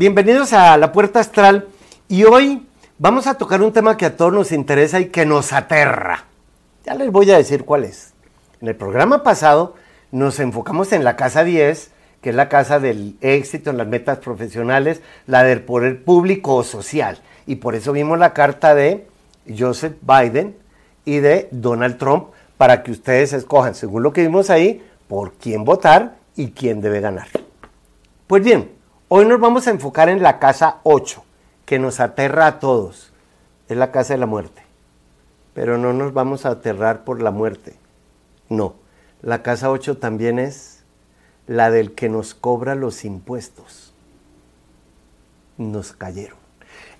Bienvenidos a La Puerta Astral y hoy vamos a tocar un tema que a todos nos interesa y que nos aterra. Ya les voy a decir cuál es. En el programa pasado nos enfocamos en la casa 10, que es la casa del éxito en las metas profesionales, la del poder público o social. Y por eso vimos la carta de Joseph Biden y de Donald Trump para que ustedes escojan, según lo que vimos ahí, por quién votar y quién debe ganar. Pues bien, Hoy nos vamos a enfocar en la casa 8, que nos aterra a todos. Es la casa de la muerte. Pero no nos vamos a aterrar por la muerte. No, la casa 8 también es la del que nos cobra los impuestos. Nos cayeron.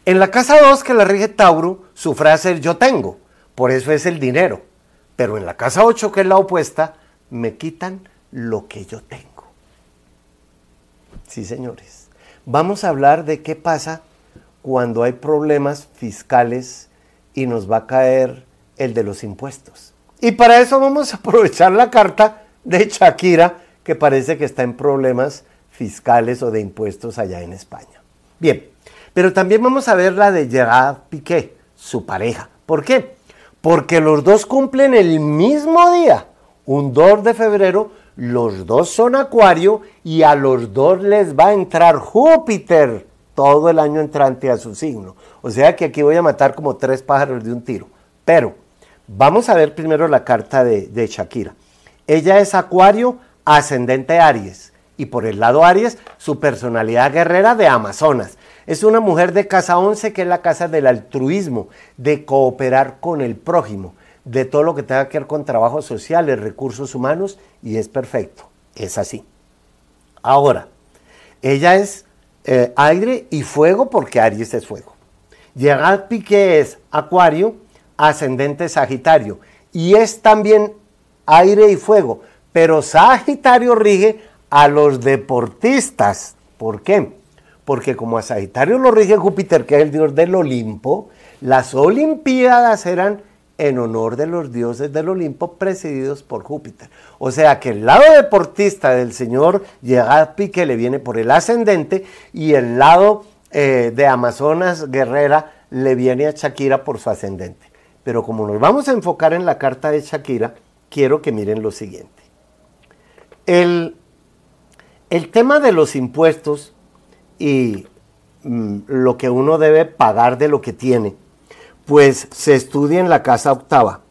En la casa 2 que la rige Tauro, su frase es yo tengo, por eso es el dinero. Pero en la casa 8 que es la opuesta, me quitan lo que yo tengo. Sí, señores vamos a hablar de qué pasa cuando hay problemas fiscales y nos va a caer el de los impuestos. Y para eso vamos a aprovechar la carta de Shakira, que parece que está en problemas fiscales o de impuestos allá en España. Bien, pero también vamos a ver la de Gerard Piqué, su pareja. ¿Por qué? Porque los dos cumplen el mismo día, un 2 de febrero los dos son acuario y a los dos les va a entrar Júpiter todo el año entrante a su signo. O sea que aquí voy a matar como tres pájaros de un tiro. Pero vamos a ver primero la carta de, Shakira. Ella es acuario ascendente Aries y por el lado Aries su personalidad guerrera de Amazonas. Es una mujer de casa 11 que es la casa del altruismo, de cooperar con el prójimo de todo lo que tenga que ver con trabajos sociales, recursos humanos, y es perfecto. Es así. Ahora, ella es eh, aire y fuego porque Aries es fuego. Gerard Piqué es acuario, ascendente Sagitario, y es también aire y fuego, pero Sagitario rige a los deportistas. ¿Por qué? Porque como a Sagitario lo rige Júpiter, que es el dios del Olimpo, las Olimpiadas eran en honor de los dioses del Olimpo presididos por Júpiter. O sea que el lado deportista del señor Gerard Piqué le viene por el ascendente y el lado eh, de Amazonas Guerrera le viene a Shakira por su ascendente. Pero como nos vamos a enfocar en la carta de Shakira, quiero que miren lo siguiente. El, el tema de los impuestos y mm, lo que uno debe pagar de lo que tiene, pues se estudia en la casa octava.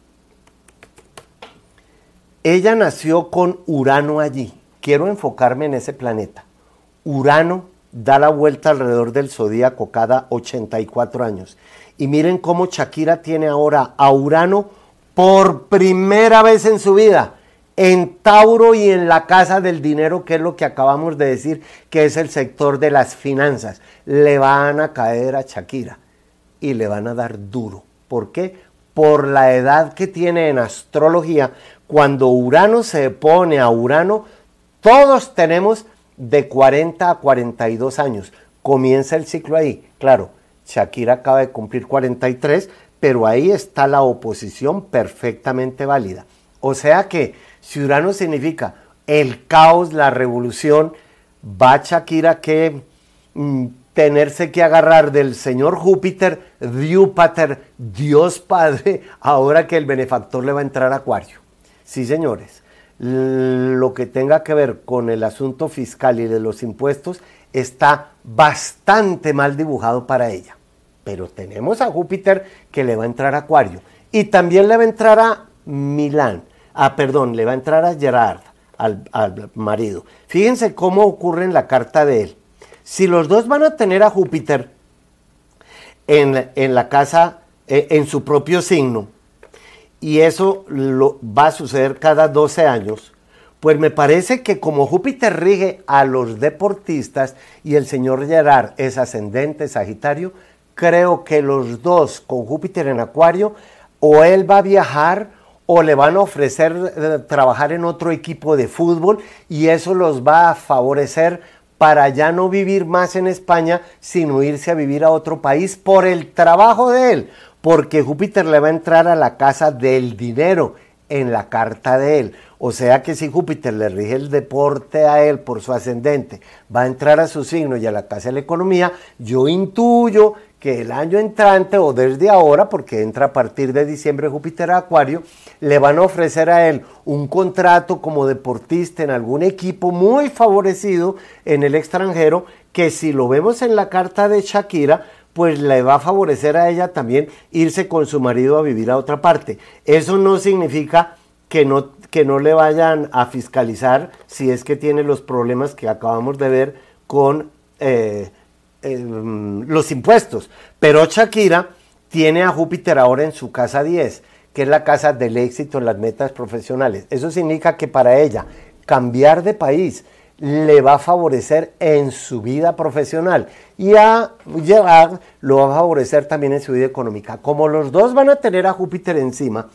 Ella nació con Urano allí. Quiero enfocarme en ese planeta. Urano da la vuelta alrededor del zodíaco cada 84 años. Y miren cómo Shakira tiene ahora a Urano por primera vez en su vida en Tauro y en la casa del dinero, que es lo que acabamos de decir, que es el sector de las finanzas. Le van a caer a Shakira y le van a dar duro. ¿Por qué? Por la edad que tiene en astrología. Cuando Urano se pone a Urano, todos tenemos de 40 a 42 años. Comienza el ciclo ahí. Claro, Shakira acaba de cumplir 43, pero ahí está la oposición perfectamente válida. O sea que si Urano significa el caos, la revolución, va Shakira que mm, tenerse que agarrar del señor Júpiter, Diúpater, Dios Padre, ahora que el benefactor le va a entrar a Acuario. Sí, señores, lo que tenga que ver con el asunto fiscal y de los impuestos está bastante mal dibujado para ella. Pero tenemos a Júpiter que le va a entrar a Acuario y también le va a entrar a Milán. Ah, perdón, le va a entrar a Gerard, al, al marido. Fíjense cómo ocurre en la carta de él. Si los dos van a tener a Júpiter en, la casa, eh, en su propio signo, y eso lo, va a suceder cada 12 años, pues me parece que como Júpiter rige a los deportistas y el señor Gerard es ascendente Sagitario, creo que los dos con Júpiter en Acuario, o él va a viajar o le van a ofrecer eh, trabajar en otro equipo de fútbol y eso los va a favorecer para ya no vivir más en España, sino irse a vivir a otro país por el trabajo de él, porque Júpiter le va a entrar a la casa del dinero en la carta de él. O sea que si Júpiter le rige el deporte a él por su ascendente, va a entrar a su signo y a la casa de la economía, yo intuyo que el año entrante o desde ahora, porque entra a partir de diciembre Júpiter a Acuario, le van a ofrecer a él un contrato como deportista en algún equipo muy favorecido en el extranjero, que si lo vemos en la carta de Shakira, pues le va a favorecer a ella también irse con su marido a vivir a otra parte. Eso no significa que no, que no le vayan a fiscalizar si es que tiene los problemas que acabamos de ver con eh, em, los impuestos. Pero Shakira tiene a Júpiter ahora en su casa 10, que es la casa del éxito en las metas profesionales. Eso significa que para ella cambiar de país, le va a favorecer en su vida profesional y a llegar lo va a favorecer también en su vida económica. Como los dos van a tener a Júpiter encima,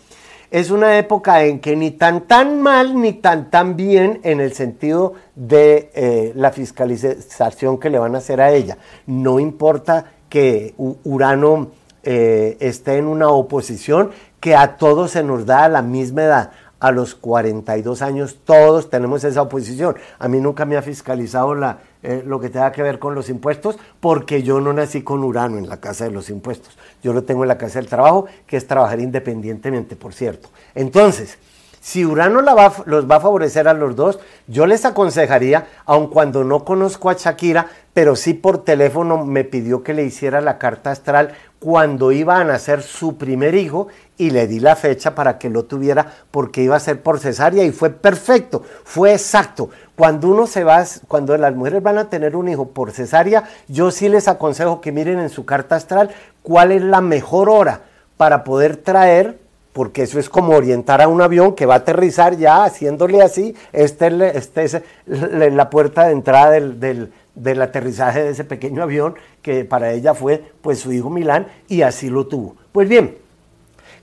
es una época en que ni tan tan mal ni tan tan bien en el sentido de eh, la fiscalización que le van a hacer a ella. No importa que Urano eh, esté en una oposición que a todos se nos da a la misma edad a los 42 años, todos tenemos esa oposición. A mí nunca me ha fiscalizado la, eh, lo que tenga que ver con los impuestos, porque yo no nací con Urano en la casa de los impuestos. Yo lo tengo en la casa del trabajo, que es trabajar independientemente, por cierto. Entonces, si Urano los va a favorecer a los dos, yo les aconsejaría, aun cuando no conozco a Shakira, pero sí por teléfono me pidió que le hiciera la carta astral cuando iba a nacer su primer hijo y le di la fecha para que lo tuviera porque iba a ser por cesárea y fue perfecto, fue exacto. Cuando uno se va, cuando las mujeres van a tener un hijo por cesárea, yo sí les aconsejo que miren en su carta astral cuál es la mejor hora para poder traer porque eso es como orientar a un avión que va a aterrizar ya haciéndole así, este, este es la puerta de entrada del, del, aterrizaje de ese pequeño avión que para ella fue pues su hijo Milán y así lo tuvo. Pues bien,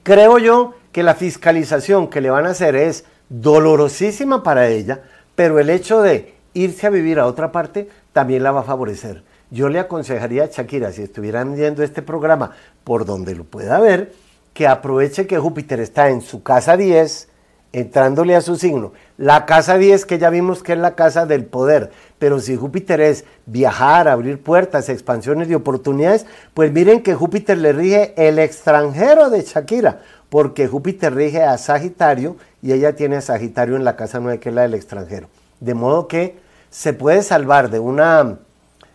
creo yo que la fiscalización que le van a hacer es dolorosísima para ella, pero el hecho de irse a vivir a otra parte también la va a favorecer. Yo le aconsejaría a Shakira, si estuvieran viendo este programa por donde lo pueda ver, que aproveche que Júpiter está en su casa 10, entrándole a su signo. La casa 10 que ya vimos que es la casa del poder, pero si Júpiter es viajar, abrir puertas, expansiones y oportunidades, pues miren que Júpiter le rige el extranjero de Shakira, porque Júpiter rige a Sagitario y ella tiene a Sagitario en la casa 9 que es la del extranjero. De modo que se puede salvar de una...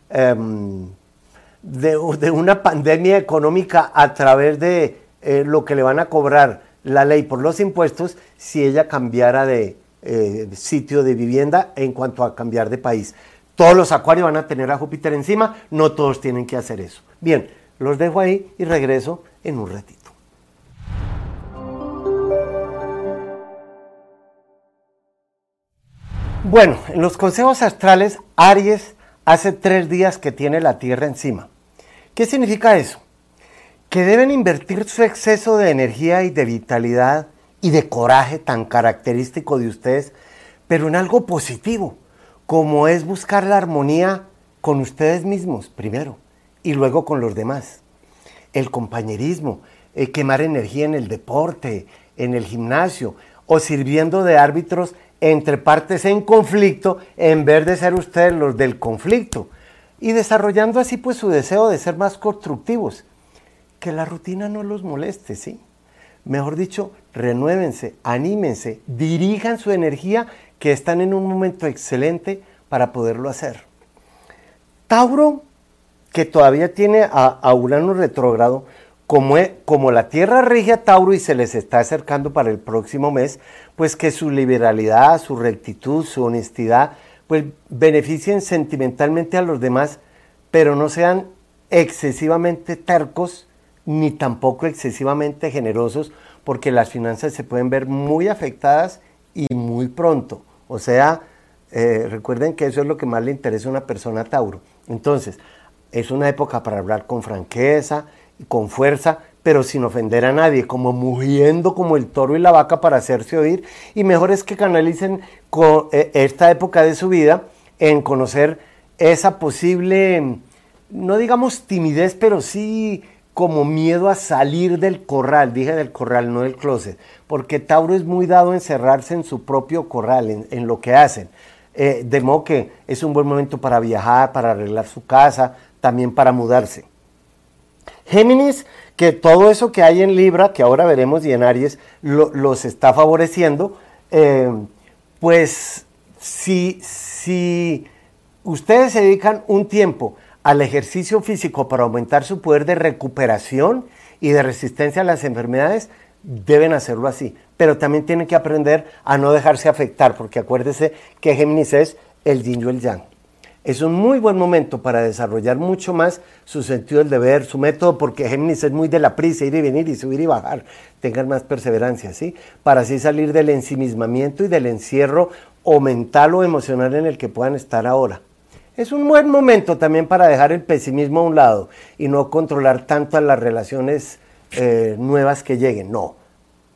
Em, de una pandemia económica a través de eh, lo que le van a cobrar la ley por los impuestos si ella cambiara de eh, sitio de vivienda en cuanto a cambiar de país. Todos los acuarios van a tener a Júpiter encima, no todos tienen que hacer eso. Bien, los dejo ahí y regreso en un ratito. Bueno, en los consejos astrales, Aries hace tres días que tiene la Tierra encima. ¿Qué significa eso? Que deben invertir su exceso de energía y de vitalidad y de coraje tan característico de ustedes, pero en algo positivo, como es buscar la armonía con ustedes mismos primero y luego con los demás. El compañerismo, el quemar energía en el deporte, en el gimnasio o sirviendo de árbitros entre partes en conflicto en vez de ser ustedes los del conflicto y desarrollando así pues su deseo de ser más constructivos que la rutina no los moleste, ¿sí? Mejor dicho, renuévense, anímense, dirijan su energía que están en un momento excelente para poderlo hacer. Tauro, que todavía tiene a, Urano retrógrado, como, e, como, la Tierra rige a Tauro y se les está acercando para el próximo mes, pues que su liberalidad, su rectitud, su honestidad, pues beneficien sentimentalmente a los demás, pero no sean excesivamente tercos ni tampoco excesivamente generosos, porque las finanzas se pueden ver muy afectadas y muy pronto. O sea, eh, recuerden que eso es lo que más le interesa a una persona Tauro. Entonces, es una época para hablar con franqueza y con fuerza, pero sin ofender a nadie, como mugiendo como el toro y la vaca para hacerse oír. Y mejor es que canalicen eh, esta época de su vida en conocer esa posible, no digamos timidez, pero sí como miedo a salir del corral, dije del corral, no del closet, porque Tauro es muy dado a encerrarse en su propio corral, en, lo que hacen. Eh, de modo que es un buen momento para viajar, para arreglar su casa, también para mudarse. Géminis, que todo eso que hay en Libra, que ahora veremos y en Aries, los está favoreciendo, eh, pues si, si ustedes se dedican un tiempo al ejercicio físico para aumentar su poder de recuperación y de resistencia a las enfermedades, deben hacerlo así. Pero también tienen que aprender a no dejarse afectar, porque acuérdese que Géminis es el yin y el yang. Es un muy buen momento para desarrollar mucho más su sentido del deber, su método, porque Géminis es muy de la prisa, ir y venir y subir y bajar. Tengan más perseverancia, ¿sí? Para así salir del ensimismamiento y del encierro o mental o emocional en el que puedan estar ahora. Es un buen momento también para dejar el pesimismo a un lado y no controlar tanto a las relaciones eh, nuevas que lleguen. No.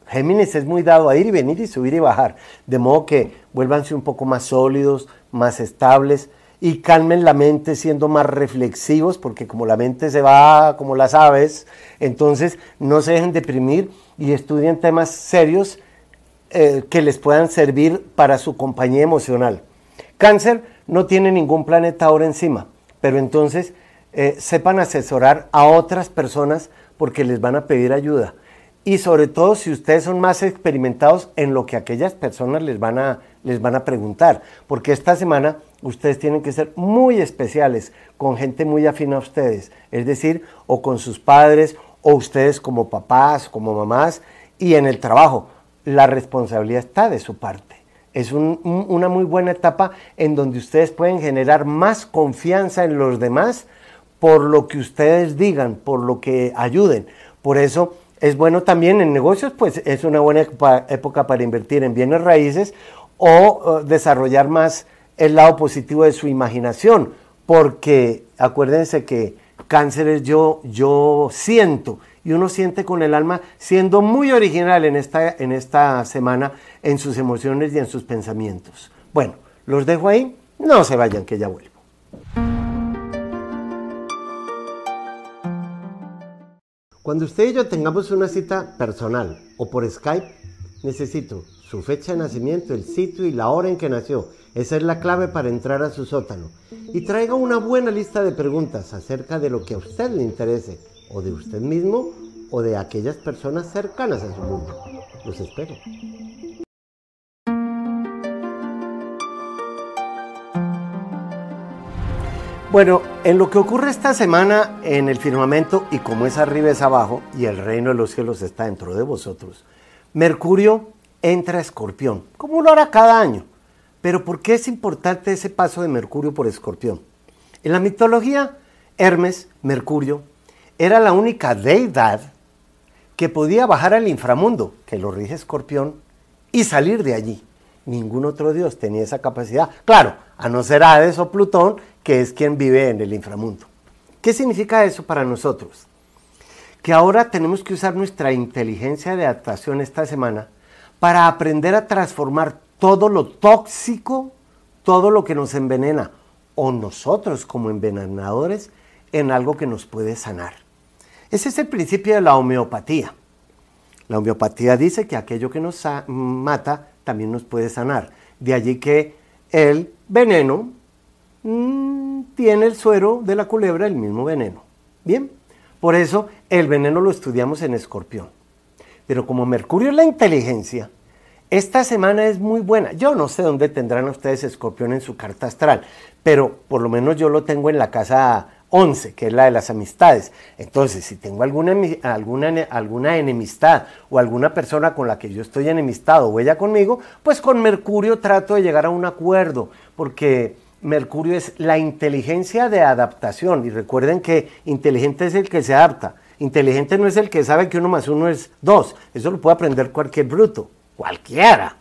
Géminis es muy dado a ir y venir y subir y bajar. De modo que vuélvanse un poco más sólidos, más estables y calmen la mente siendo más reflexivos, porque como la mente se va como las aves, entonces no se dejen deprimir y estudien temas serios eh, que les puedan servir para su compañía emocional. Cáncer no tiene ningún planeta ahora encima, pero entonces eh, sepan asesorar a otras personas porque les van a pedir ayuda. Y sobre todo si ustedes son más experimentados en lo que aquellas personas les van a, les van a preguntar. Porque esta semana ustedes tienen que ser muy especiales con gente muy afín a ustedes. Es decir, o con sus padres, o ustedes como papás, como mamás, y en el trabajo. La responsabilidad está de su parte. Es una muy buena etapa en donde ustedes pueden generar más confianza en los demás por lo que ustedes digan, por lo que ayuden. Por eso es bueno también en negocios, pues es una buena época para invertir en bienes raíces o desarrollar más el lado positivo de su imaginación, porque acuérdense que cáncer es yo, yo siento y uno siente con el alma siendo muy original en esta, en esta semana en sus emociones y en sus pensamientos. Bueno, los dejo ahí, no se vayan que ya vuelvo. Cuando usted y yo tengamos una cita personal o por Skype, necesito su fecha de nacimiento, el sitio y la hora en que nació. Esa es la clave para entrar a su sótano. Y traiga una buena lista de preguntas acerca de lo que a usted le interese o de usted mismo o de aquellas personas cercanas a su mundo. Los espero. Bueno, en lo que ocurre esta semana en el firmamento, y como es arriba es abajo, y el reino de los cielos está dentro de vosotros, Mercurio entra Escorpión, como lo hará cada año. Pero ¿por qué es importante ese paso de Mercurio por Escorpión? En la mitología, Hermes, Mercurio, era la única deidad que podía bajar al inframundo, que lo rige Escorpión, y salir de allí. Ningún otro dios tenía esa capacidad. Claro, a no ser Hades o Plutón, que es quien vive en el inframundo. ¿Qué significa eso para nosotros? Que ahora tenemos que usar nuestra inteligencia de adaptación esta semana para aprender a transformar todo lo tóxico, todo lo que nos envenena, o nosotros como envenenadores, en algo que nos puede sanar. Ese es el principio de la homeopatía. La homeopatía dice que aquello que nos mata también nos puede sanar. De allí que el veneno mm, tiene el suero de la culebra el mismo veneno. Bien, por eso el veneno lo estudiamos en escorpión. Pero como Mercurio es la inteligencia, esta semana es muy buena. Yo no sé dónde tendrán ustedes escorpión en su carta astral, pero por lo menos yo lo tengo en la casa 11, que es la de las amistades. Entonces, si tengo alguna, alguna, alguna enemistad o alguna persona con la que yo estoy enemistado o ella conmigo, pues con Mercurio trato de llegar a un acuerdo, porque Mercurio es la inteligencia de adaptación. Y recuerden que inteligente es el que se adapta. Inteligente no es el que sabe que uno más uno es dos. Eso lo puede aprender cualquier bruto, cualquiera.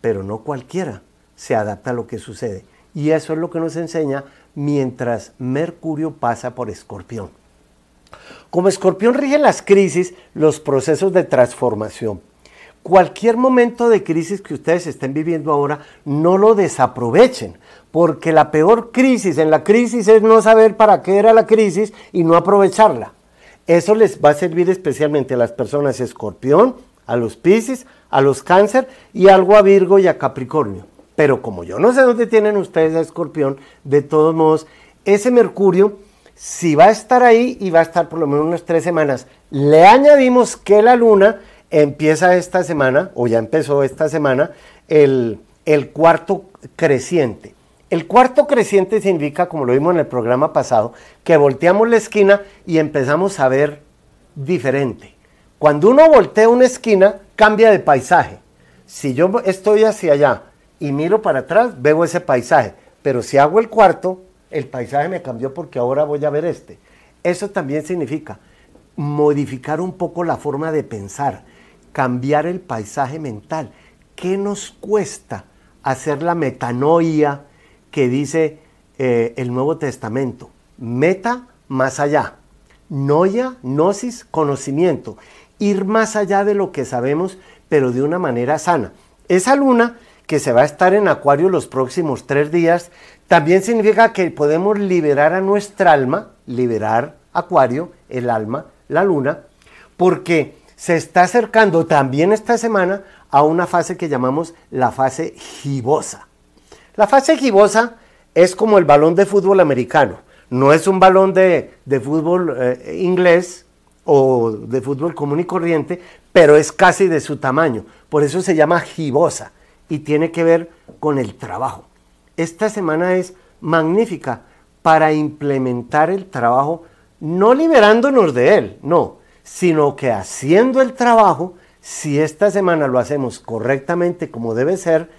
Pero no cualquiera se adapta a lo que sucede. Y eso es lo que nos enseña mientras Mercurio pasa por Escorpión. Como Escorpión rige las crisis, los procesos de transformación. Cualquier momento de crisis que ustedes estén viviendo ahora, no lo desaprovechen, porque la peor crisis en la crisis es no saber para qué era la crisis y no aprovecharla. Eso les va a servir especialmente a las personas escorpión, a los piscis, a los cáncer y algo a Virgo y a Capricornio. Pero como yo no sé dónde tienen ustedes a escorpión, de todos modos, ese Mercurio, si va a estar ahí y va a estar por lo menos unas tres semanas, le añadimos que la luna empieza esta semana, o ya empezó esta semana, el, el cuarto creciente. El cuarto creciente significa, como lo vimos en el programa pasado, que volteamos la esquina y empezamos a ver diferente. Cuando uno voltea una esquina, cambia de paisaje. Si yo estoy hacia allá y miro para atrás, veo ese paisaje. Pero si hago el cuarto, el paisaje me cambió porque ahora voy a ver este. Eso también significa modificar un poco la forma de pensar, cambiar el paisaje mental. ¿Qué nos cuesta hacer la metanoia que dice eh, el Nuevo Testamento? Meta más allá. Noia, gnosis, conocimiento. Ir más allá de lo que sabemos, pero de una manera sana. Esa luna que se va a estar en Acuario los próximos tres días, también significa que podemos liberar a nuestra alma, liberar Acuario, el alma, la luna, porque se está acercando también esta semana a una fase que llamamos la fase gibosa. La fase gibosa es como el balón de fútbol americano, no es un balón de, fútbol eh, inglés o de fútbol común y corriente, pero es casi de su tamaño, por eso se llama gibosa y tiene que ver con el trabajo. Esta semana es magnífica para implementar el trabajo, no liberándonos de él, no, sino que haciendo el trabajo, si esta semana lo hacemos correctamente como debe ser,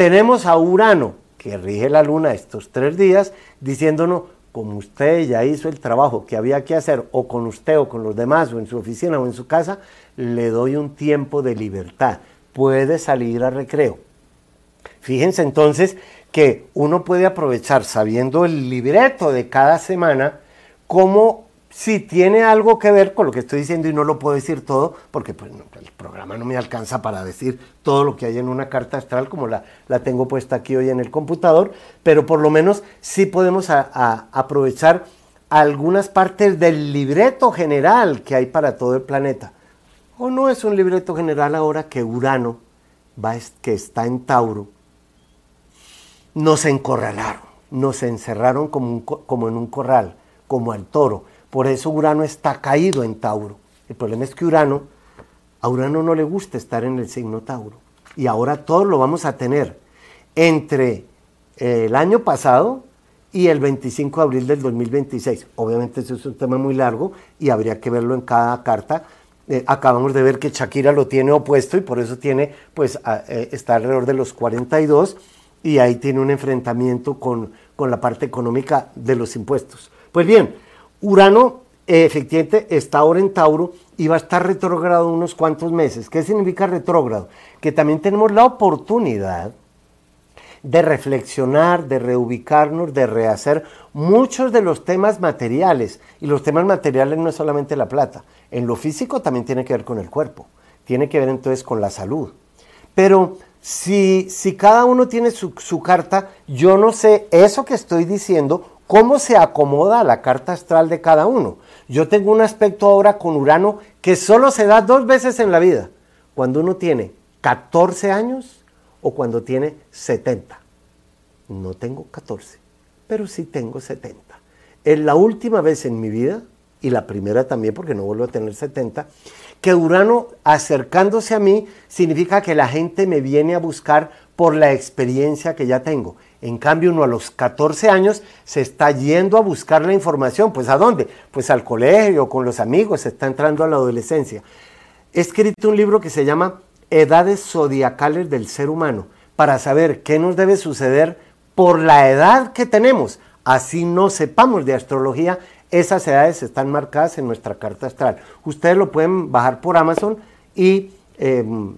tenemos a Urano, que rige la luna estos tres días, diciéndonos, como usted ya hizo el trabajo que había que hacer, o con usted o con los demás, o en su oficina o en su casa, le doy un tiempo de libertad. Puede salir a recreo. Fíjense entonces que uno puede aprovechar, sabiendo el libreto de cada semana, como si tiene algo que ver con lo que estoy diciendo y no lo puedo decir todo, porque pues, el programa no me alcanza para decir todo lo que hay en una carta astral como la, la tengo puesta aquí hoy en el computador, pero por lo menos sí podemos aprovechar algunas partes del libreto general que hay para todo el planeta. ¿O no es un libreto general ahora que Urano, va, que está en Tauro, nos encorralaron, nos encerraron como, como en un corral, como al toro. Por eso Urano está caído en Tauro. El problema es que Urano, a Urano no le gusta estar en el signo Tauro. Y ahora todo lo vamos a tener entre el año pasado y el 25 de abril del 2026. Obviamente eso es un tema muy largo y habría que verlo en cada carta. Eh, acabamos de ver que Shakira lo tiene opuesto y por eso tiene, pues, eh, está alrededor de los 42 y ahí tiene un enfrentamiento con, la parte económica de los impuestos. Pues bien, Urano efectivamente está ahora en Tauro y va a estar retrógrado unos cuantos meses. ¿Qué significa retrógrado? Que también tenemos la oportunidad de reflexionar, de reubicarnos, de rehacer muchos de los temas materiales. Y los temas materiales no es solamente la plata. En lo físico también tiene que ver con el cuerpo. Tiene que ver entonces con la salud. Pero si, si cada uno tiene su, su carta, yo no sé eso que estoy diciendo, cómo se acomoda la carta astral de cada uno. Yo tengo un aspecto ahora con Urano que solo se da dos veces en la vida, cuando uno tiene 14 años o cuando tiene 70. No tengo 14, pero sí tengo 70. Es la última vez en mi vida, y la primera también porque no vuelvo a tener 70, que Urano acercándose a mí significa que la gente me viene a buscar por la experiencia que ya tengo. En cambio, uno a los 14 años se está yendo a buscar la información. ¿Pues a dónde? Pues al colegio, con los amigos, se está entrando a la adolescencia. He escrito un libro que se llama Edades Zodiacales del Ser Humano, para saber qué nos debe suceder por la edad que tenemos. Así no sepamos de astrología, esas edades están marcadas en nuestra carta astral. Ustedes lo pueden bajar por Amazon y em,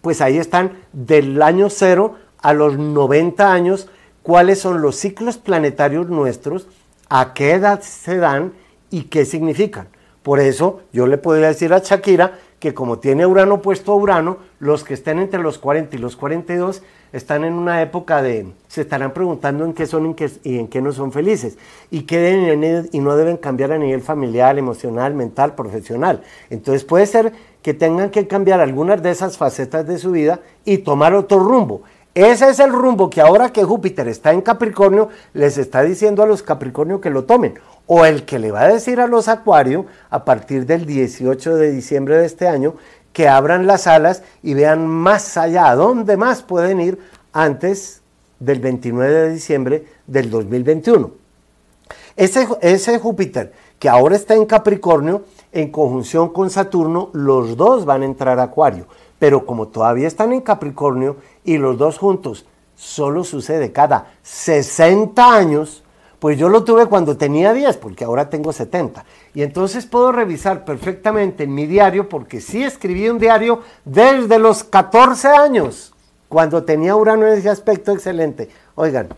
pues ahí están del año cero a los 90 años, cuáles son los ciclos planetarios nuestros, a qué edad se dan y qué significan. Por eso yo le podría decir a Shakira que como tiene Urano puesto a Urano, los que estén entre los 40 y los 42 están en una época de, se estarán preguntando en qué son y en qué no son felices y qué deben y no deben cambiar a nivel familiar, emocional, mental, profesional. Entonces puede ser que tengan que cambiar algunas de esas facetas de su vida y tomar otro rumbo. Ese es el rumbo que ahora que Júpiter está en Capricornio, les está diciendo a los Capricornio que lo tomen. O el que le va a decir a los Acuario a partir del 18 de diciembre de este año que abran las alas y vean más allá, a dónde más pueden ir antes del 29 de diciembre del 2021. Ese, ese Júpiter que ahora está en Capricornio, en conjunción con Saturno, los dos van a entrar a Acuario. Pero como todavía están en Capricornio y los dos juntos solo sucede cada 60 años, pues yo lo tuve cuando tenía 10, porque ahora tengo 70. Y entonces puedo revisar perfectamente en mi diario, porque sí escribí un diario desde los 14 años, cuando tenía Urano en ese aspecto excelente. Oigan,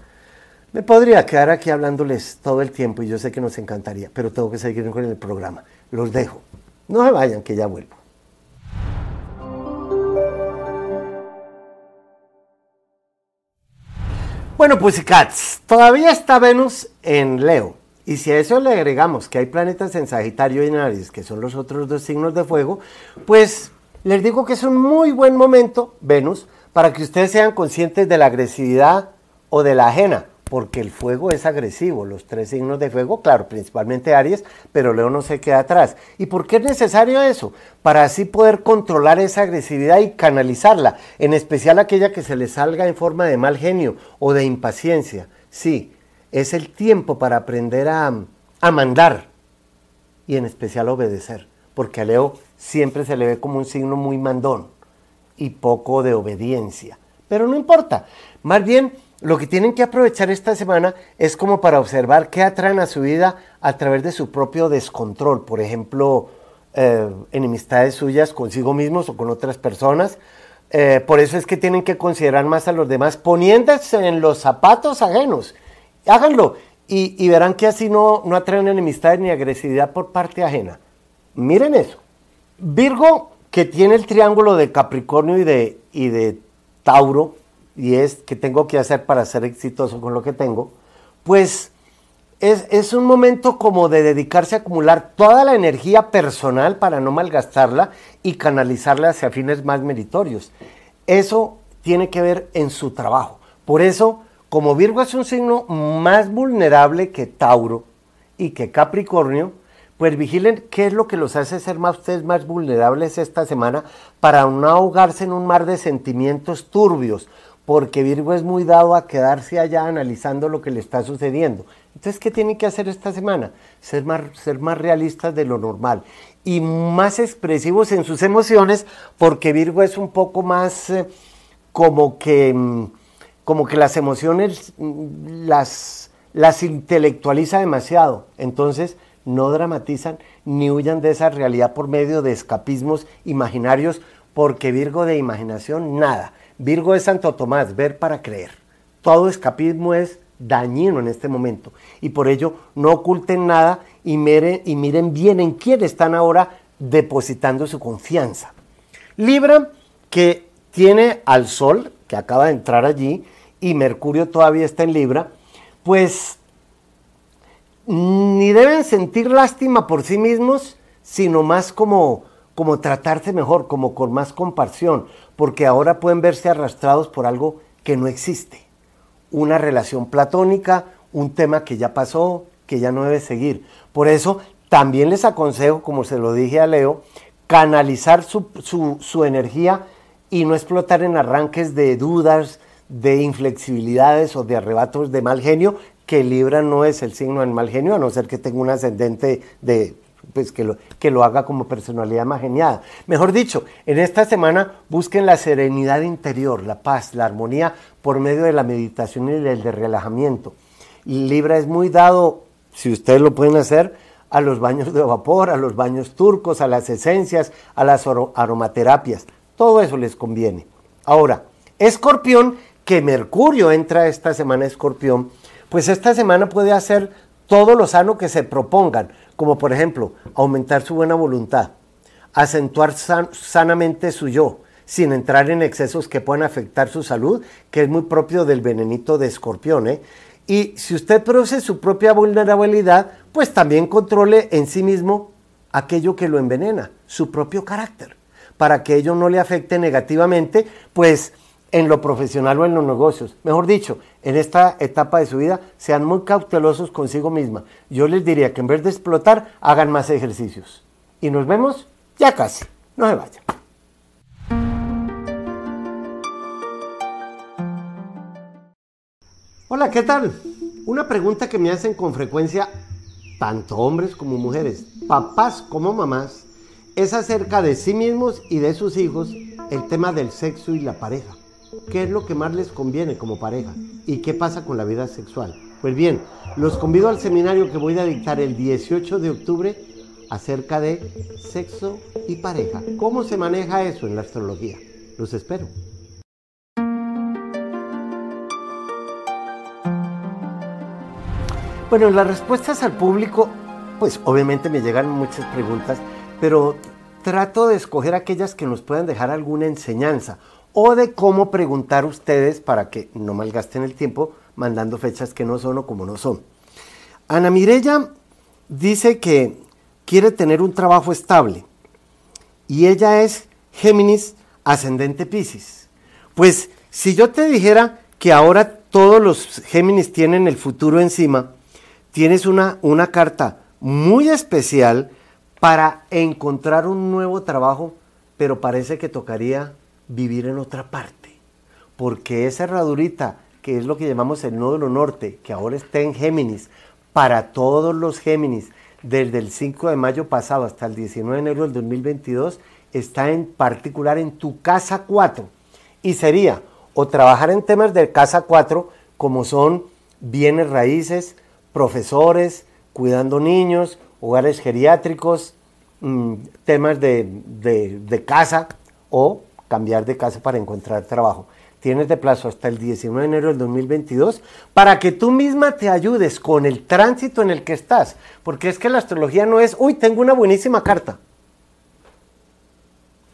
me podría quedar aquí hablándoles todo el tiempo y yo sé que nos encantaría, pero tengo que seguir con el programa. Los dejo. No se vayan, que ya vuelvo. Bueno, pues Cats, todavía está Venus en Leo. Y si a eso le agregamos que hay planetas en Sagitario y en Aries, que son los otros dos signos de fuego, pues les digo que es un muy buen momento, Venus, para que ustedes sean conscientes de la agresividad o de la ajena porque el fuego es agresivo, los tres signos de fuego, claro, principalmente Aries, pero Leo no se queda atrás. ¿Y por qué es necesario eso? Para así poder controlar esa agresividad y canalizarla, en especial aquella que se le salga en forma de mal genio o de impaciencia. Sí, es el tiempo para aprender a, a mandar y en especial obedecer, porque a Leo siempre se le ve como un signo muy mandón y poco de obediencia. Pero no importa, más bien lo que tienen que aprovechar esta semana es como para observar qué atraen a su vida a través de su propio descontrol. Por ejemplo, eh, enemistades suyas consigo mismos o con otras personas. Eh, por eso es que tienen que considerar más a los demás, poniéndose en los zapatos ajenos. Háganlo y, verán que así no, no atraen enemistades ni agresividad por parte ajena. Miren eso. Virgo, que tiene el triángulo de Capricornio y de, y de Tauro, y es que tengo que hacer para ser exitoso con lo que tengo, pues es, un momento como de dedicarse a acumular toda la energía personal para no malgastarla y canalizarla hacia fines más meritorios. Eso tiene que ver en su trabajo. Por eso, como Virgo es un signo más vulnerable que Tauro y que Capricornio, pues vigilen qué es lo que los hace ser más ustedes más vulnerables esta semana para no ahogarse en un mar de sentimientos turbios porque Virgo es muy dado a quedarse allá analizando lo que le está sucediendo. Entonces, ¿qué tiene que hacer esta semana? Ser más, ser más realistas de lo normal y más expresivos en sus emociones, porque Virgo es un poco más eh, como que, mm, como que las emociones mm, las, las intelectualiza demasiado. Entonces, no dramatizan ni huyan de esa realidad por medio de escapismos imaginarios, porque Virgo de imaginación, nada. Virgo es Santo Tomás, ver para creer. Todo escapismo es dañino en este momento y por ello no oculten nada y, y miren bien en quién están ahora depositando su confianza. Libra, que tiene al Sol, que acaba de entrar allí, y Mercurio todavía está en Libra, pues ni deben sentir lástima por sí mismos, sino más como como tratarse mejor, como con más compasión, porque ahora pueden verse arrastrados por algo que no existe. Una relación platónica, un tema que ya pasó, que ya no debe seguir. Por eso también les aconsejo, como se lo dije a Leo, canalizar su, su energía y no explotar en arranques de dudas, de inflexibilidades o de arrebatos de mal genio, que Libra no es el signo del mal genio, a no ser que tenga un ascendente de pues que lo, que lo haga como personalidad más geniada. Mejor dicho, en esta semana busquen la serenidad interior, la paz, la armonía por medio de la meditación y del de relajamiento. Libra es muy dado, si ustedes lo pueden hacer, a los baños de vapor, a los baños turcos, a las esencias, a las aromaterapias. Todo eso les conviene. Ahora, Escorpión, que Mercurio entra esta semana Escorpión, pues esta semana puede hacer todo lo sano que se propongan como por ejemplo aumentar su buena voluntad, acentuar sanamente su yo, sin entrar en excesos que puedan afectar su salud, que es muy propio del venenito de escorpión. ¿eh? Y si usted produce su propia vulnerabilidad, pues también controle en sí mismo aquello que lo envenena, su propio carácter, para que ello no le afecte negativamente, pues en lo profesional o en los negocios. Mejor dicho, en esta etapa de su vida, sean muy cautelosos consigo misma. Yo les diría que en vez de explotar, hagan más ejercicios. Y nos vemos ya casi. No se vayan. Hola, ¿qué tal? Una pregunta que me hacen con frecuencia tanto hombres como mujeres, papás como mamás, es acerca de sí mismos y de sus hijos el tema del sexo y la pareja. ¿Qué es lo que más les conviene como pareja? ¿Y qué pasa con la vida sexual? Pues bien, los convido al seminario que voy a dictar el 18 de octubre acerca de sexo y pareja. ¿Cómo se maneja eso en la astrología? Los espero. Bueno, las respuestas al público, pues obviamente me llegan muchas preguntas, pero trato de escoger aquellas que nos puedan dejar alguna enseñanza o de cómo preguntar ustedes para que no malgasten el tiempo mandando fechas que no son o como no son. Ana Mirella dice que quiere tener un trabajo estable y ella es Géminis ascendente Pisces. Pues si yo te dijera que ahora todos los Géminis tienen el futuro encima, tienes una, una carta muy especial para encontrar un nuevo trabajo, pero parece que tocaría vivir en otra parte, porque esa herradurita, que es lo que llamamos el nódulo norte, que ahora está en Géminis, para todos los Géminis, desde el 5 de mayo pasado hasta el 19 de enero del 2022, está en particular en tu casa 4. Y sería o trabajar en temas de casa 4, como son bienes raíces, profesores, cuidando niños, hogares geriátricos, mm, temas de, de, casa o cambiar de casa para encontrar trabajo. Tienes de plazo hasta el 19 de enero del 2022 para que tú misma te ayudes con el tránsito en el que estás. Porque es que la astrología no es, uy, tengo una buenísima carta.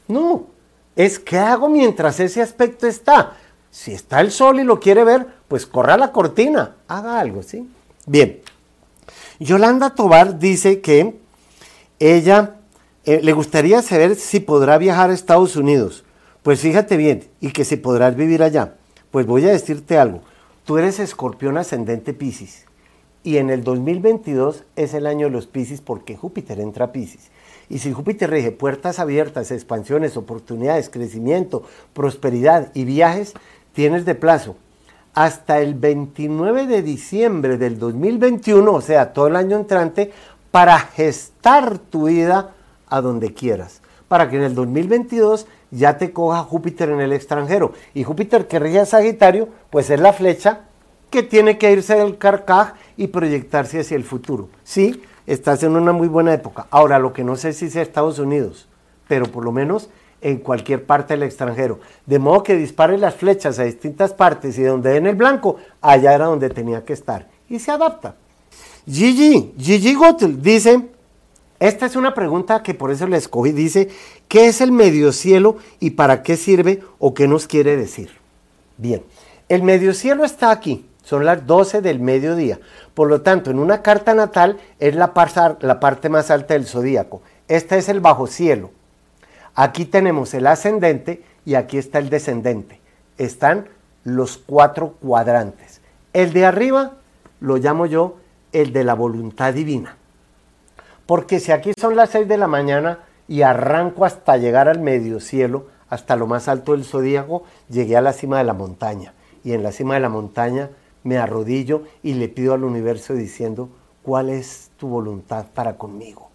No, es qué hago mientras ese aspecto está. Si está el sol y lo quiere ver, pues corra la cortina, haga algo, ¿sí? Bien, Yolanda Tobar dice que ella eh, le gustaría saber si podrá viajar a Estados Unidos. Pues fíjate bien, y que si podrás vivir allá. Pues voy a decirte algo. Tú eres escorpión ascendente Pisces. Y en el 2022 es el año de los Pisces porque Júpiter entra a Pisces. Y si Júpiter rige puertas abiertas, expansiones, oportunidades, crecimiento, prosperidad y viajes, tienes de plazo hasta el 29 de diciembre del 2021, o sea, todo el año entrante, para gestar tu vida a donde quieras. Para que en el 2022 ya te coja Júpiter en el extranjero. Y Júpiter que rige a Sagitario, pues es la flecha que tiene que irse del carcaj y proyectarse hacia el futuro. Sí, estás en una muy buena época. Ahora, lo que no sé si sea Estados Unidos, pero por lo menos en cualquier parte del extranjero. De modo que dispare las flechas a distintas partes y donde den el blanco, allá era donde tenía que estar. Y se adapta. Gigi, Gigi Gottel dice, esta es una pregunta que por eso le escogí, dice, ¿qué es el medio cielo y para qué sirve o qué nos quiere decir? Bien, el medio cielo está aquí, son las 12 del mediodía. Por lo tanto, en una carta natal es la, la parte más alta del zodíaco. Este es el bajo cielo. Aquí tenemos el ascendente y aquí está el descendente. Están los cuatro cuadrantes. El de arriba lo llamo yo el de la voluntad divina. Porque si aquí son las seis de la mañana y arranco hasta llegar al medio cielo, hasta lo más alto del zodíaco, llegué a la cima de la montaña. Y en la cima de la montaña me arrodillo y le pido al universo diciendo, ¿cuál es tu voluntad para conmigo?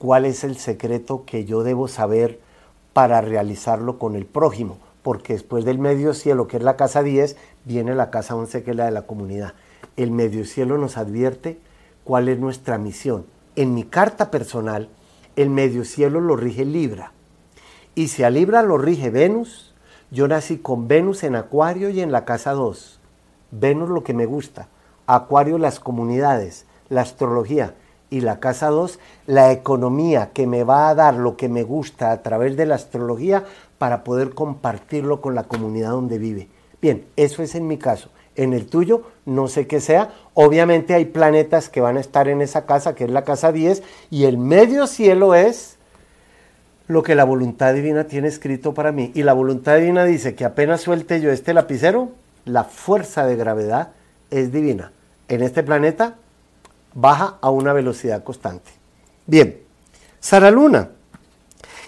cuál es el secreto que yo debo saber para realizarlo con el prójimo, porque después del medio cielo, que es la casa 10, viene la casa 11, que es la de la comunidad. El medio cielo nos advierte cuál es nuestra misión. En mi carta personal, el medio cielo lo rige Libra. Y si a Libra lo rige Venus, yo nací con Venus en Acuario y en la casa 2. Venus lo que me gusta, Acuario las comunidades, la astrología, y la casa 2, la economía que me va a dar lo que me gusta a través de la astrología para poder compartirlo con la comunidad donde vive. Bien, eso es en mi caso. En el tuyo, no sé qué sea. Obviamente hay planetas que van a estar en esa casa, que es la casa 10, y el medio cielo es lo que la voluntad divina tiene escrito para mí. Y la voluntad divina dice que apenas suelte yo este lapicero, la fuerza de gravedad es divina. En este planeta baja a una velocidad constante. Bien, Sara Luna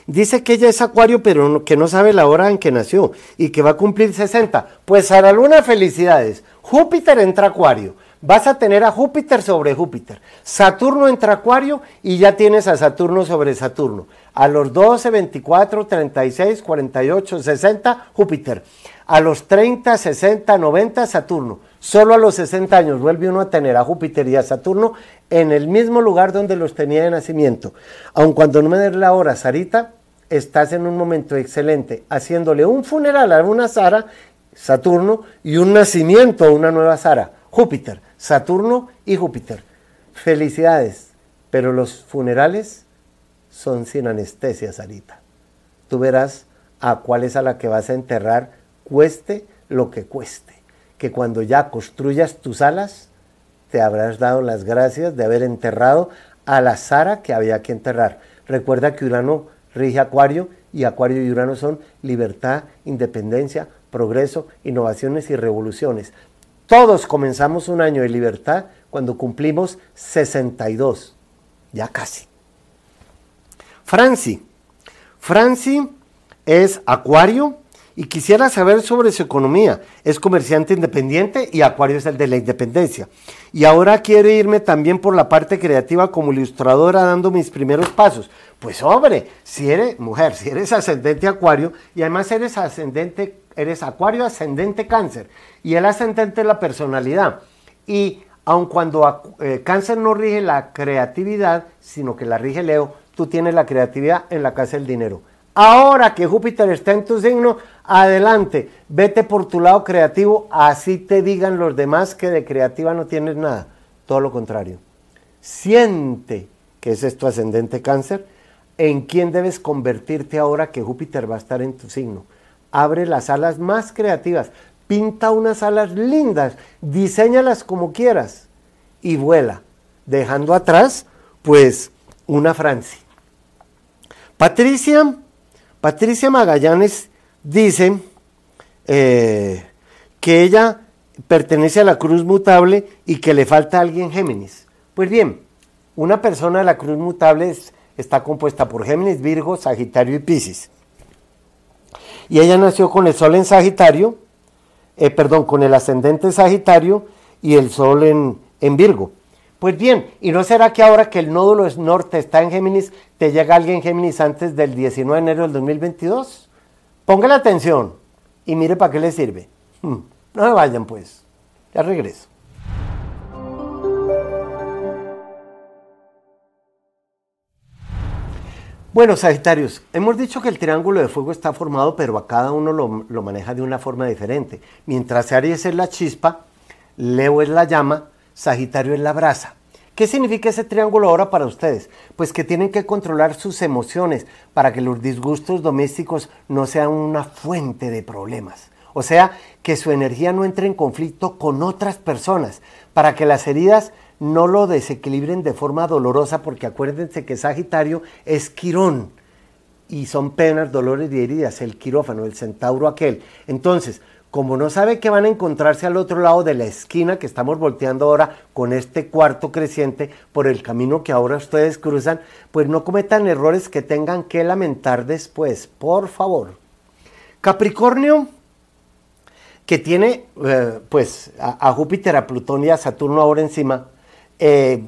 dice que ella es acuario, pero que no sabe la hora en que nació y que va a cumplir 60. Pues Sara Luna, felicidades. Júpiter entra acuario. Vas a tener a Júpiter sobre Júpiter. Saturno entra acuario y ya tienes a Saturno sobre Saturno. A los 12, 24, 36, 48, 60, Júpiter. A los 30, 60, 90, Saturno. Solo a los 60 años vuelve uno a tener a Júpiter y a Saturno en el mismo lugar donde los tenía de nacimiento. Aun cuando no me des la hora, Sarita, estás en un momento excelente, haciéndole un funeral a una Sara, Saturno, y un nacimiento a una nueva Sara, Júpiter, Saturno y Júpiter. Felicidades, pero los funerales son sin anestesia, Sarita. Tú verás a cuál es a la que vas a enterrar, cueste lo que cueste. Que cuando ya construyas tus alas, te habrás dado las gracias de haber enterrado a la Sara que había que enterrar. Recuerda que Urano rige Acuario y Acuario y Urano son libertad, independencia, progreso, innovaciones y revoluciones. Todos comenzamos un año de libertad cuando cumplimos 62, ya casi. Franci. Franci es Acuario y quisiera saber sobre su economía. Es comerciante independiente y Acuario es el de la independencia. Y ahora quiere irme también por la parte creativa como ilustradora dando mis primeros pasos. Pues hombre, si eres mujer, si eres ascendente Acuario y además eres ascendente, eres Acuario ascendente Cáncer y el ascendente es la personalidad. Y aun cuando eh, Cáncer no rige la creatividad, sino que la rige Leo, tú tienes la creatividad en la casa del dinero. Ahora que Júpiter está en tu signo, adelante, vete por tu lado creativo, así te digan los demás que de creativa no tienes nada. Todo lo contrario. Siente que es tu ascendente cáncer, en quién debes convertirte ahora que Júpiter va a estar en tu signo. Abre las alas más creativas, pinta unas alas lindas, diseñalas como quieras y vuela, dejando atrás pues una Francia. Patricia, Patricia Magallanes dice eh, que ella pertenece a la cruz mutable y que le falta alguien Géminis. Pues bien, una persona de la cruz mutable está compuesta por Géminis, Virgo, Sagitario y Piscis. Y ella nació con el sol en Sagitario, eh, perdón, con el ascendente Sagitario y el sol en, en Virgo. Pues bien, ¿y no será que ahora que el nódulo norte está en Géminis, te llega alguien en Géminis antes del 19 de enero del 2022? Póngale atención y mire para qué le sirve. No me vayan pues, ya regreso. Bueno, Sagitarios, hemos dicho que el triángulo de fuego está formado, pero a cada uno lo, lo, maneja de una forma diferente. Mientras Aries es la chispa, Leo es la llama Sagitario es la brasa. ¿Qué significa ese triángulo ahora para ustedes? Pues que tienen que controlar sus emociones para que los disgustos domésticos no sean una fuente de problemas. O sea, que su energía no entre en conflicto con otras personas, para que las heridas no lo desequilibren de forma dolorosa, porque acuérdense que Sagitario es Quirón y son penas, dolores y heridas, el quirófano, el centauro aquel. Entonces, como no sabe que van a encontrarse al otro lado de la esquina que estamos volteando ahora con este cuarto creciente por el camino que ahora ustedes cruzan, pues no cometan errores que tengan que lamentar después, por favor. Capricornio, que tiene eh, pues a, Júpiter, a Plutón y a Saturno ahora encima, eh,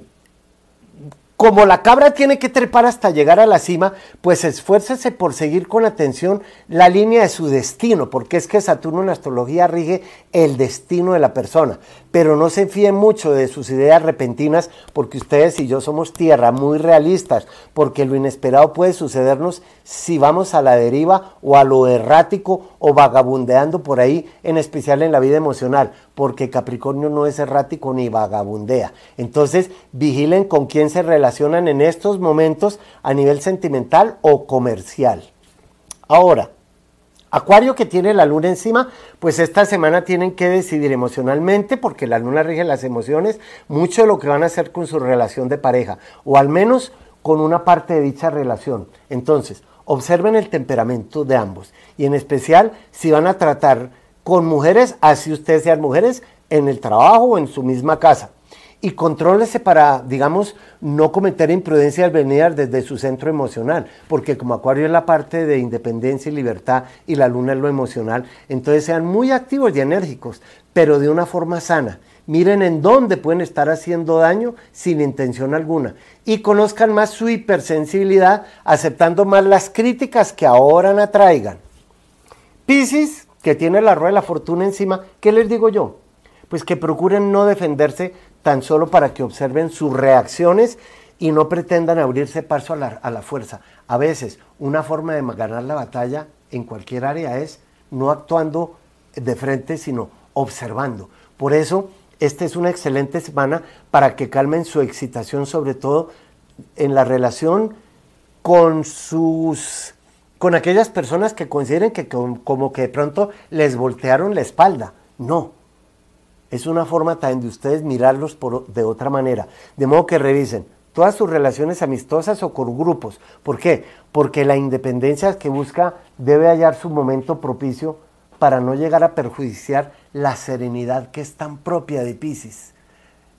como la cabra tiene que trepar hasta llegar a la cima, pues esfuércese por seguir con atención la línea de su destino, porque es que Saturno en astrología rige el destino de la persona. Pero no se fíen mucho de sus ideas repentinas, porque ustedes y yo somos tierra, muy realistas, porque lo inesperado puede sucedernos si vamos a la deriva o a lo errático o vagabundeando por ahí, en especial en la vida emocional porque Capricornio no es errático ni vagabundea. Entonces, vigilen con quién se relacionan en estos momentos a nivel sentimental o comercial. Ahora, Acuario que tiene la luna encima, pues esta semana tienen que decidir emocionalmente, porque la luna rige las emociones, mucho de lo que van a hacer con su relación de pareja, o al menos con una parte de dicha relación. Entonces, observen el temperamento de ambos, y en especial si van a tratar con mujeres, así ustedes sean mujeres, en el trabajo o en su misma casa y contrólese para, digamos, no cometer imprudencia al venir desde su centro emocional, porque como Acuario es la parte de independencia y libertad y la luna es lo emocional, entonces sean muy activos y enérgicos, pero de una forma sana. Miren en dónde pueden estar haciendo daño sin intención alguna y conozcan más su hipersensibilidad, aceptando más las críticas que ahora atraigan. Piscis, que tiene la rueda de la fortuna encima, ¿qué les digo yo? Pues que procuren no defenderse tan solo para que observen sus reacciones y no pretendan abrirse paso a la, fuerza. A veces una forma de ganar la batalla en cualquier área es no actuando de frente, sino observando. Por eso, esta es una excelente semana para que calmen su excitación, sobre todo en la relación con sus con aquellas personas que consideren que como que de pronto les voltearon la espalda. No, es una forma también de ustedes mirarlos por, de otra manera. De modo que revisen todas sus relaciones amistosas o con grupos. ¿Por qué? Porque la independencia que busca debe hallar su momento propicio para no llegar a perjudiciar la serenidad que es tan propia de Pisces.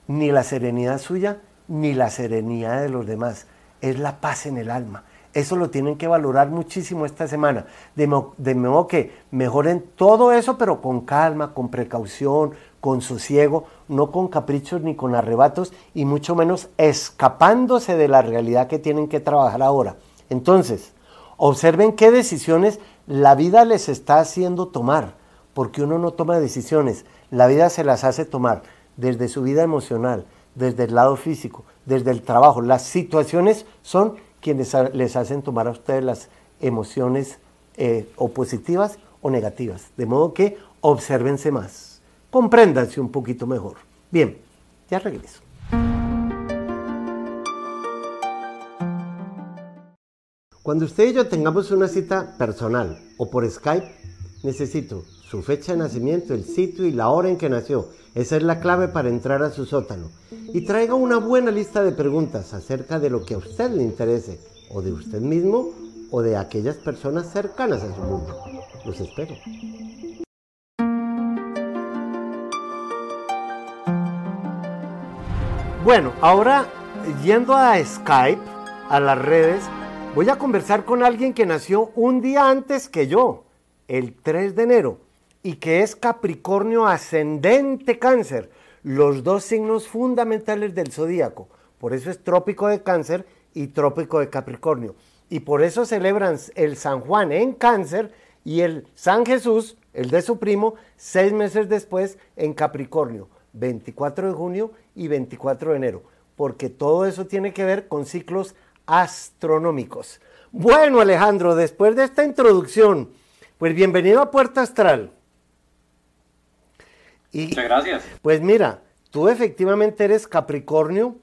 Ni la serenidad suya, ni la serenidad de los demás. Es la paz en el alma. Eso lo tienen que valorar muchísimo esta semana. De, modo que mejoren todo eso, pero con calma, con precaución, con sosiego, no con caprichos ni con arrebatos y mucho menos escapándose de la realidad que tienen que trabajar ahora. Entonces, observen qué decisiones la vida les está haciendo tomar, porque uno no toma decisiones, la vida se las hace tomar desde su vida emocional, desde el lado físico, desde el trabajo. Las situaciones son quienes les hacen tomar a ustedes las emociones eh, o positivas o negativas. De modo que obsérvense más compréndanse un poquito mejor. Bien, ya regreso. Cuando usted y yo tengamos una cita personal o por Skype, necesito su fecha de nacimiento, el sitio y la hora en que nació. Esa es la clave para entrar a su sótano. Y traiga una buena lista de preguntas acerca de lo que a usted le interese, o de usted mismo, o de aquellas personas cercanas a su mundo. Los espero. Bueno, ahora yendo a Skype, a las redes, voy a conversar con alguien que nació un día antes que yo, el 3 de enero, y que es Capricornio ascendente cáncer, los dos signos fundamentales del zodíaco. Por eso es trópico de cáncer y trópico de Capricornio. Y por eso celebran el San Juan en cáncer y el San Jesús, el de su primo, seis meses después en Capricornio. 24 de junio y 24 de enero, porque todo eso tiene que ver con ciclos astronómicos. Bueno, Alejandro, después de esta introducción, pues bienvenido a Puerta Astral. Muchas gracias. Pues mira, tú efectivamente eres Capricornio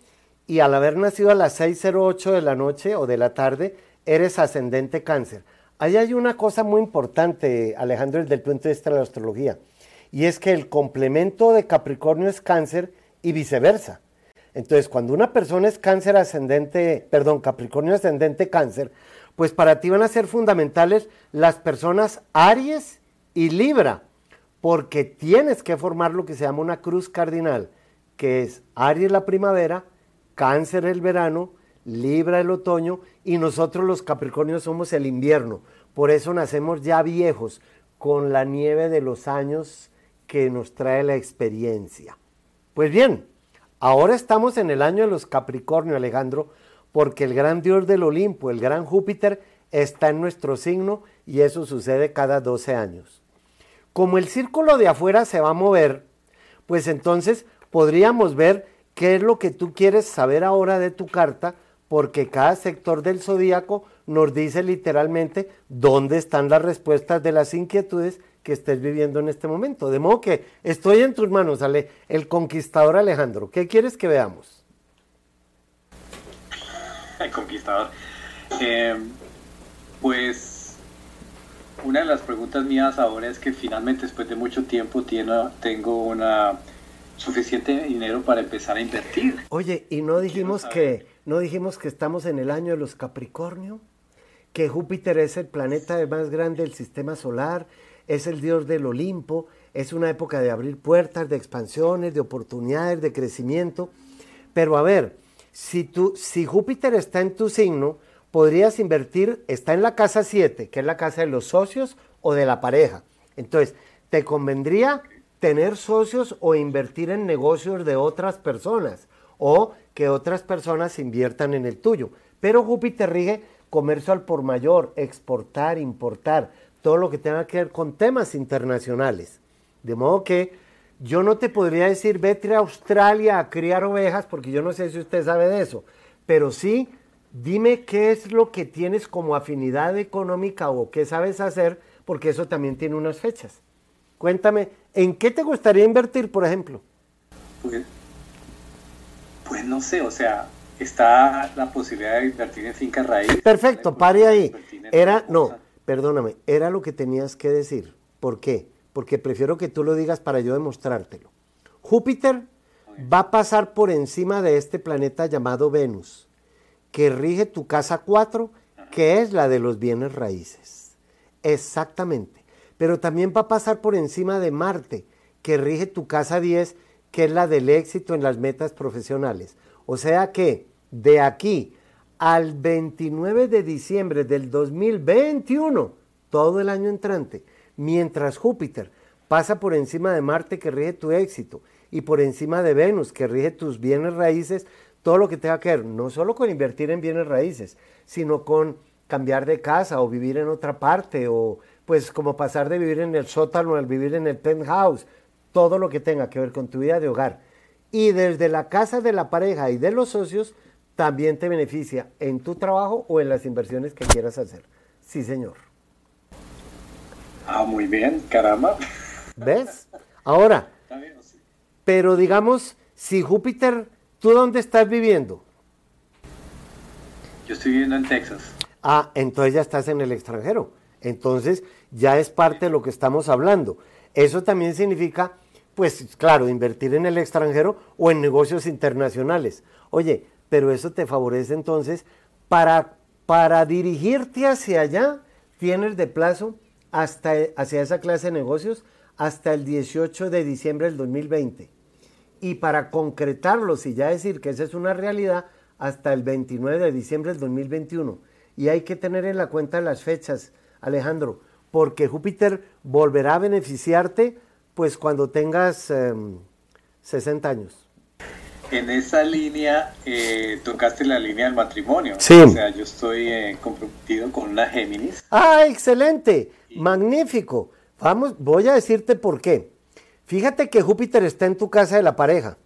y al haber nacido a las 6.08 de la noche o de la tarde, eres ascendente cáncer. Ahí hay una cosa muy importante, Alejandro, desde el punto de vista de la astrología y es que el complemento de Capricornio es cáncer y viceversa. Entonces, cuando una persona es cáncer ascendente, perdón, Capricornio ascendente cáncer, pues para ti van a ser fundamentales las personas Aries y Libra, porque tienes que formar lo que se llama una cruz cardinal, que es Aries la primavera, cáncer el verano, Libra el otoño y nosotros los Capricornios somos el invierno. Por eso nacemos ya viejos, con la nieve de los años que nos trae la experiencia. Pues bien, ahora estamos en el año de los Capricornio, Alejandro, porque el gran dios del Olimpo, el gran Júpiter, está en nuestro signo y eso sucede cada 12 años. Como el círculo de afuera se va a mover, pues entonces podríamos ver qué es lo que tú quieres saber ahora de tu carta, porque cada sector del zodíaco nos dice literalmente dónde están las respuestas de las inquietudes que estés viviendo en este momento. De modo que estoy en tus manos, Ale, el conquistador Alejandro. ¿Qué quieres que veamos? El conquistador. Eh, pues una de las preguntas mías ahora es que finalmente después de mucho tiempo tengo una suficiente dinero para empezar a invertir. Oye, y no dijimos que no dijimos que estamos en el año de los Capricornio, que Júpiter es el planeta más grande del sistema solar, es el dios del Olimpo, es una época de abrir puertas, de expansiones, de oportunidades, de crecimiento. Pero a ver, si, tú, si Júpiter está en tu signo, podrías invertir, está en la casa 7, que es la casa de los socios o de la pareja. Entonces, te convendría tener socios o invertir en negocios de otras personas o que otras personas inviertan en el tuyo. Pero Júpiter rige comercio al por mayor, exportar, importar, todo lo que tenga que ver con temas internacionales. De modo que yo no te podría decir vete a Australia a criar ovejas porque yo no sé si usted sabe de eso, pero sí dime qué es lo que tienes como afinidad económica o qué sabes hacer porque eso también tiene unas fechas. Cuéntame, ¿en qué te gustaría invertir, por ejemplo? Pues, pues no sé, o sea, está la posibilidad de invertir en finca raíz. Perfecto, pare ahí. Era, no, perdóname, era lo que tenías que decir. ¿Por qué? Porque prefiero que tú lo digas para yo demostrártelo. Júpiter va a pasar por encima de este planeta llamado Venus, que rige tu casa 4, que es la de los bienes raíces. Exactamente. Pero también va a pasar por encima de Marte, que rige tu casa 10, que es la del éxito en las metas profesionales. O sea que de aquí al 29 de diciembre del 2021, todo el año entrante, mientras Júpiter pasa por encima de Marte que rige tu éxito y por encima de Venus que rige tus bienes raíces, todo lo que tenga que ver, no solo con invertir en bienes raíces, sino con cambiar de casa o vivir en otra parte o pues como pasar de vivir en el sótano al vivir en el penthouse, todo lo que tenga que ver con tu vida de hogar. Y desde la casa de la pareja y de los socios, también te beneficia en tu trabajo o en las inversiones que quieras hacer. Sí, señor. Ah, muy bien, caramba. ¿Ves? Ahora, pero digamos, si Júpiter, ¿tú dónde estás viviendo? Yo estoy viviendo en Texas. Ah, entonces ya estás en el extranjero. Entonces ya es parte de lo que estamos hablando. Eso también significa, pues claro, invertir en el extranjero o en negocios internacionales. Oye, pero eso te favorece entonces para, para dirigirte hacia allá, tienes de plazo hasta, hacia esa clase de negocios hasta el 18 de diciembre del 2020. Y para concretarlos y ya decir que esa es una realidad, hasta el 29 de diciembre del 2021. Y hay que tener en la cuenta las fechas, Alejandro, porque Júpiter volverá a beneficiarte pues cuando tengas 60 em, años en esa línea eh, tocaste la línea del matrimonio. Sí. O sea, yo estoy eh, comprometido con una Géminis. Ah, excelente, magnífico. Vamos, voy a decirte por qué. Fíjate que Júpiter está en tu casa de la pareja,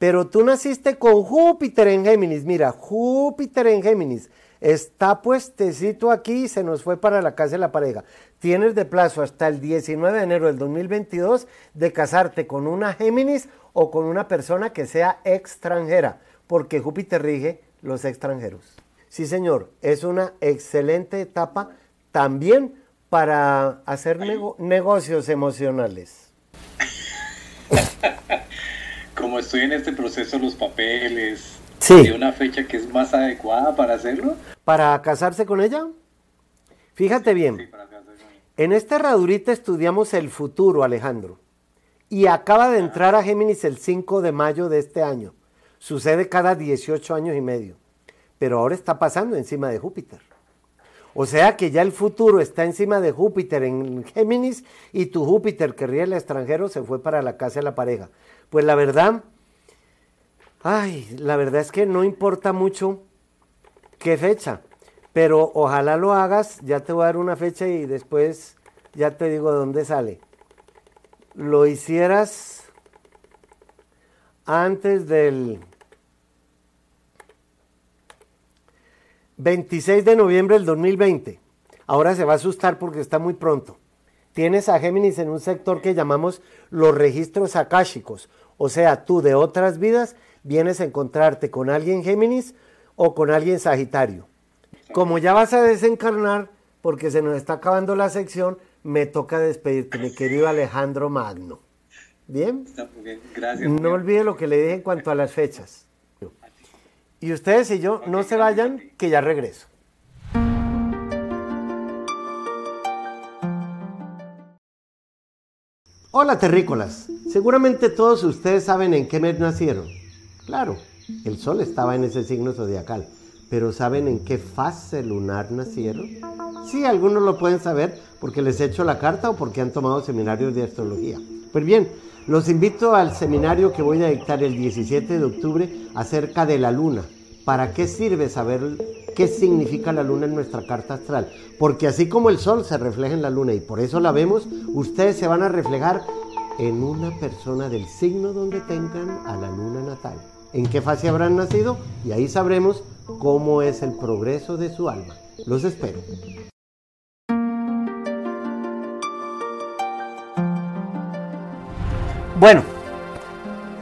pero tú naciste con Júpiter en Géminis. Mira, Júpiter en Géminis está puestecito aquí y se nos fue para la casa de la pareja. Tienes de plazo hasta el 19 de enero del 2022 de casarte con una Géminis o con una persona que sea extranjera, porque Júpiter rige los extranjeros. Sí, señor, es una excelente etapa también para hacer negocios emocionales. Como estoy en este proceso, los papeles, sí. una fecha que es más adecuada para hacerlo? ¿Para casarse con ella? Fíjate bien. En esta herradurita estudiamos el futuro, Alejandro y acaba de entrar a Géminis el 5 de mayo de este año. Sucede cada 18 años y medio, pero ahora está pasando encima de Júpiter. O sea que ya el futuro está encima de Júpiter en Géminis y tu Júpiter que ríe el extranjero se fue para la casa de la pareja. Pues la verdad, ay, la verdad es que no importa mucho qué fecha, pero ojalá lo hagas, ya te voy a dar una fecha y después ya te digo de dónde sale lo hicieras antes del 26 de noviembre del 2020. Ahora se va a asustar porque está muy pronto. Tienes a Géminis en un sector que llamamos los registros akáshicos. O sea, tú de otras vidas vienes a encontrarte con alguien Géminis o con alguien Sagitario. Como ya vas a desencarnar, porque se nos está acabando la sección. Me toca despedirte, mi querido Alejandro Magno. ¿Bien? Gracias. No olvide lo que le dije en cuanto a las fechas. Y ustedes y yo, no se vayan, que ya regreso. Hola terrícolas, seguramente todos ustedes saben en qué mes nacieron. Claro, el sol estaba en ese signo zodiacal, pero ¿saben en qué fase lunar nacieron? Sí, algunos lo pueden saber porque les he hecho la carta o porque han tomado seminarios de astrología. Pues bien, los invito al seminario que voy a dictar el 17 de octubre acerca de la luna. ¿Para qué sirve saber qué significa la luna en nuestra carta astral? Porque así como el sol se refleja en la luna y por eso la vemos, ustedes se van a reflejar en una persona del signo donde tengan a la luna natal. En qué fase habrán nacido y ahí sabremos cómo es el progreso de su alma. Los espero. Bueno,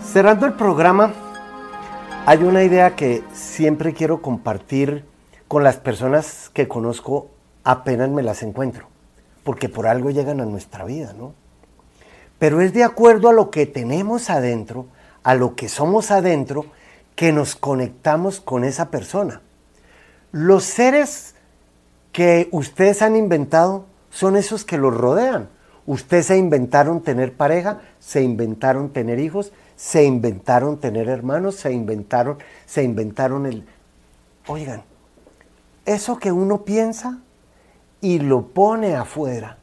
cerrando el programa, hay una idea que siempre quiero compartir con las personas que conozco apenas me las encuentro, porque por algo llegan a nuestra vida, ¿no? Pero es de acuerdo a lo que tenemos adentro, a lo que somos adentro, que nos conectamos con esa persona. Los seres que ustedes han inventado son esos que los rodean. Ustedes se inventaron tener pareja, se inventaron tener hijos, se inventaron tener hermanos, se inventaron, se inventaron el... Oigan, eso que uno piensa y lo pone afuera.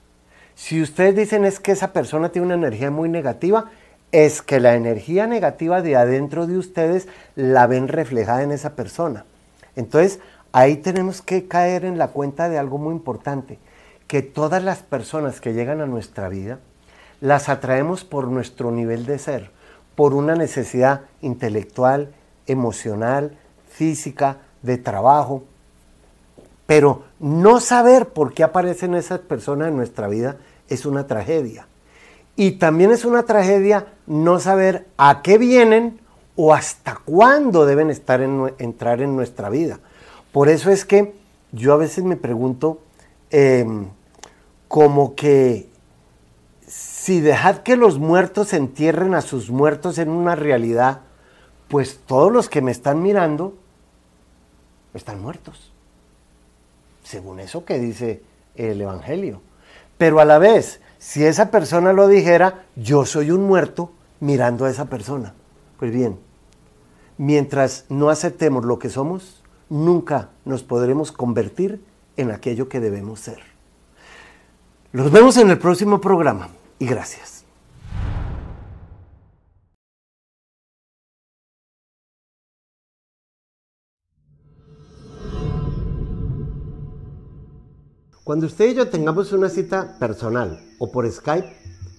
Si ustedes dicen es que esa persona tiene una energía muy negativa, es que la energía negativa de adentro de ustedes la ven reflejada en esa persona. Entonces, ahí tenemos que caer en la cuenta de algo muy importante que todas las personas que llegan a nuestra vida las atraemos por nuestro nivel de ser, por una necesidad intelectual, emocional, física, de trabajo. Pero no saber por qué aparecen esas personas en nuestra vida es una tragedia. Y también es una tragedia no saber a qué vienen o hasta cuándo deben estar en, entrar en nuestra vida. Por eso es que yo a veces me pregunto, Em, como que si dejad que los muertos entierren a sus muertos en una realidad, pues todos los que me están mirando están muertos. Según eso que dice el Evangelio. Pero a la vez, si esa persona lo dijera, yo soy un muerto mirando a esa persona. Pues bien, mientras no aceptemos lo que somos, nunca nos podremos convertir en aquello que debemos ser. Los vemos en el próximo programa y gracias. Cuando usted y yo tengamos una cita personal o por Skype,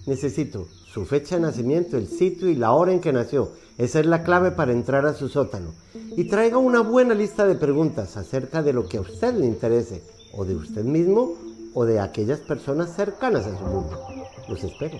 necesito su fecha de nacimiento, el sitio y la hora en que nació. Esa es la clave para entrar a su sótano. Y traiga una buena lista de preguntas acerca de lo que a usted le interese, o de usted mismo, o de aquellas personas cercanas a su mundo. Los espero.